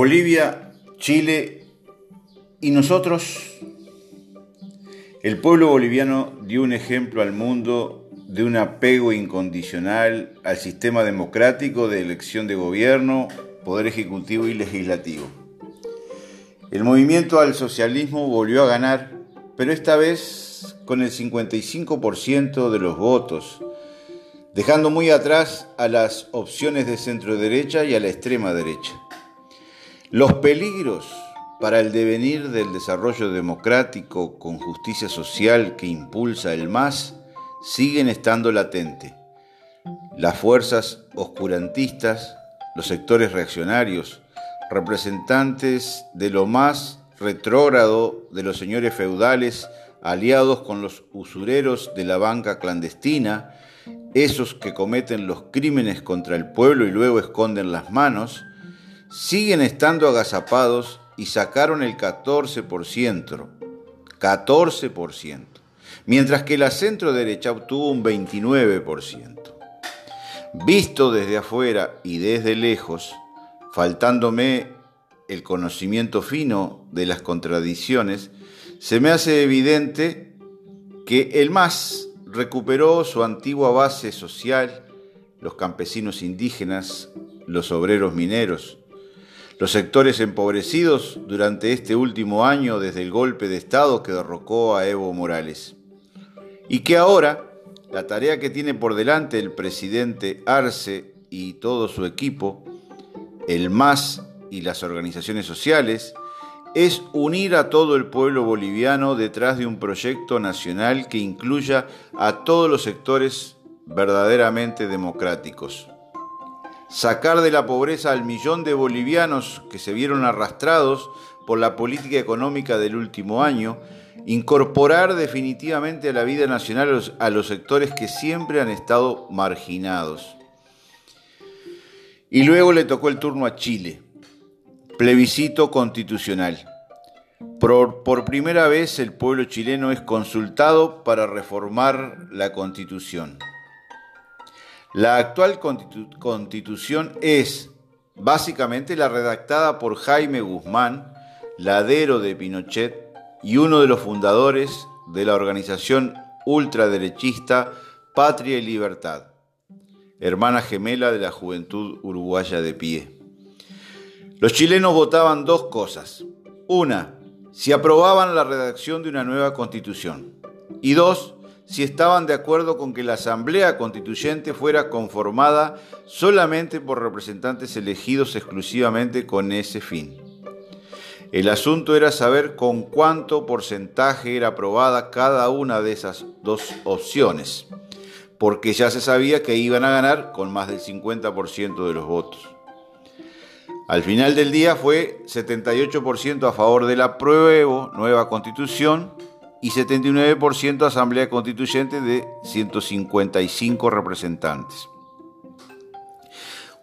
Bolivia, Chile y nosotros. El pueblo boliviano dio un ejemplo al mundo de un apego incondicional al sistema democrático de elección de gobierno, poder ejecutivo y legislativo. El movimiento al socialismo volvió a ganar, pero esta vez con el 55% de los votos, dejando muy atrás a las opciones de centro derecha y a la extrema derecha. Los peligros para el devenir del desarrollo democrático con justicia social que impulsa el MAS siguen estando latentes. Las fuerzas oscurantistas, los sectores reaccionarios, representantes de lo más retrógrado de los señores feudales, aliados con los usureros de la banca clandestina, esos que cometen los crímenes contra el pueblo y luego esconden las manos, siguen estando agazapados y sacaron el 14%, 14%, mientras que la centro derecha obtuvo un 29%. Visto desde afuera y desde lejos, faltándome el conocimiento fino de las contradicciones, se me hace evidente que el MAS recuperó su antigua base social, los campesinos indígenas, los obreros mineros, los sectores empobrecidos durante este último año desde el golpe de Estado que derrocó a Evo Morales. Y que ahora la tarea que tiene por delante el presidente Arce y todo su equipo, el MAS y las organizaciones sociales, es unir a todo el pueblo boliviano detrás de un proyecto nacional que incluya a todos los sectores verdaderamente democráticos sacar de la pobreza al millón de bolivianos que se vieron arrastrados por la política económica del último año, incorporar definitivamente a la vida nacional a los sectores que siempre han estado marginados. Y luego le tocó el turno a Chile, plebiscito constitucional. Por, por, primera vez el pueblo chileno es consultado para reformar la constitución. La actual constitución es básicamente la redactada por Jaime Guzmán, ladero de Pinochet y uno de los fundadores de la organización ultraderechista Patria y Libertad, hermana gemela de la juventud uruguaya de pie. Los chilenos votaban dos cosas. Una, si aprobaban la redacción de una nueva constitución. Y dos, si estaban de acuerdo con que la Asamblea Constituyente fuera conformada solamente por representantes elegidos exclusivamente con ese fin. El asunto era saber con cuánto porcentaje era aprobada cada una de esas dos opciones, porque ya se sabía que iban a ganar con más del 50% de los votos. Al final del día fue 78% a favor de la prueba nueva constitución y 79% Asamblea Constituyente de 155 representantes.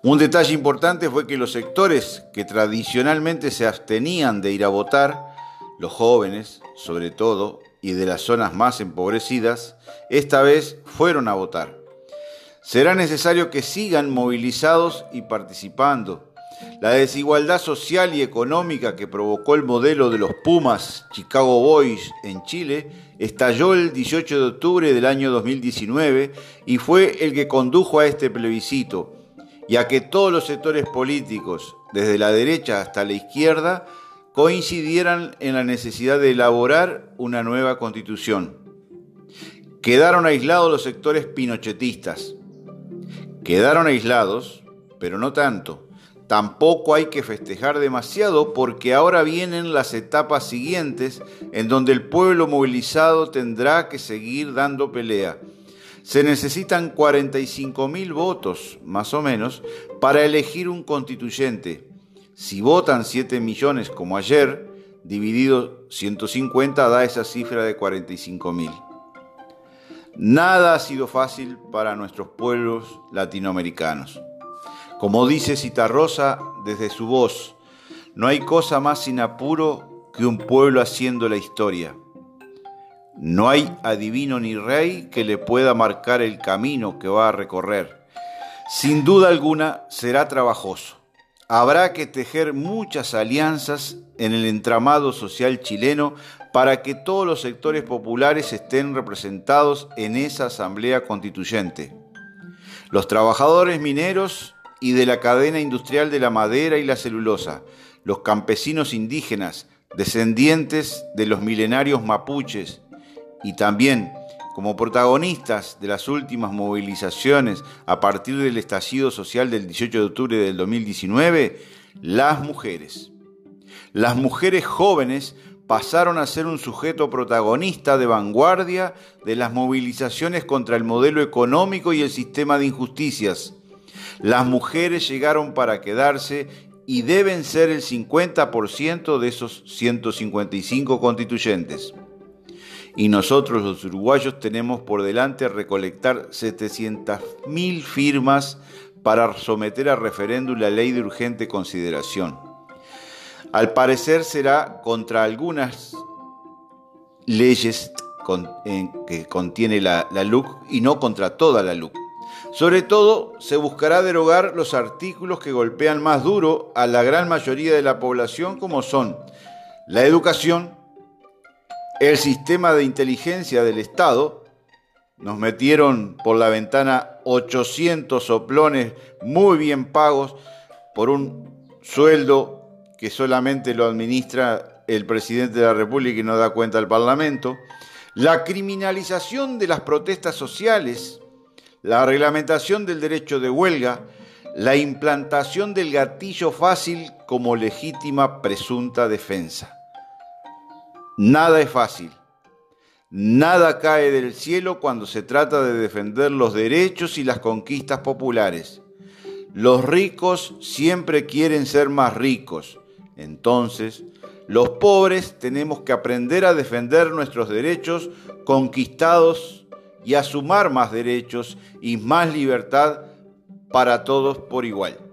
Un detalle importante fue que los sectores que tradicionalmente se abstenían de ir a votar, los jóvenes sobre todo, y de las zonas más empobrecidas, esta vez fueron a votar. Será necesario que sigan movilizados y participando, la desigualdad social y económica que provocó el modelo de los Pumas Chicago Boys en Chile estalló el 18 de octubre del año 2019 y fue el que condujo a este plebiscito, ya que todos los sectores políticos, desde la derecha hasta la izquierda, coincidieran en la necesidad de elaborar una nueva constitución. Quedaron aislados los sectores pinochetistas. Quedaron aislados, pero no tanto Tampoco hay que festejar demasiado porque ahora vienen las etapas siguientes en donde el pueblo movilizado tendrá que seguir dando pelea. Se necesitan 45 mil votos, más o menos, para elegir un constituyente. Si votan 7 millones como ayer, dividido 150 da esa cifra de 45 mil. Nada ha sido fácil para nuestros pueblos latinoamericanos. Como dice Citarrosa desde su voz, no hay cosa más sin apuro que un pueblo haciendo la historia. No hay adivino ni rey que le pueda marcar el camino que va a recorrer. Sin duda alguna será trabajoso. habrá que tejer muchas alianzas en el entramado social chileno para que todos los sectores populares estén representados en esa asamblea constituyente. Los trabajadores mineros y de la cadena industrial de la madera y la celulosa, los campesinos indígenas, descendientes de los milenarios mapuches y también como protagonistas de las últimas movilizaciones a partir del estallido social del 18 de octubre del 2019, las mujeres. Las mujeres jóvenes pasaron a ser un sujeto protagonista de vanguardia de las movilizaciones contra el modelo económico y el sistema de injusticias. Las mujeres llegaron para quedarse y deben ser el 50% de esos 155 constituyentes y nosotros los uruguayos tenemos por delante recolectar 700.000 firmas para someter a referéndum la ley de urgente consideración. Al parecer será contra algunas leyes que contiene la, la LUC y no contra toda la LUC. Sobre todo, se buscará derogar los artículos que golpean más duro a la gran mayoría de la población, como son la educación, el sistema de inteligencia del Estado, nos metieron por la ventana 800 soplones muy bien pagos por un sueldo que solamente lo administra el presidente de la República y no da cuenta al Parlamento, la criminalización de las protestas sociales, la reglamentación del derecho de huelga, la implantación del gatillo fácil como legítima presunta defensa. Nada es fácil. Nada cae del cielo cuando se trata de defender los derechos y las conquistas populares. Los ricos siempre quieren ser más ricos. Entonces, los pobres tenemos que aprender a defender nuestros derechos conquistados y a sumar más derechos y más libertad para todos por igual.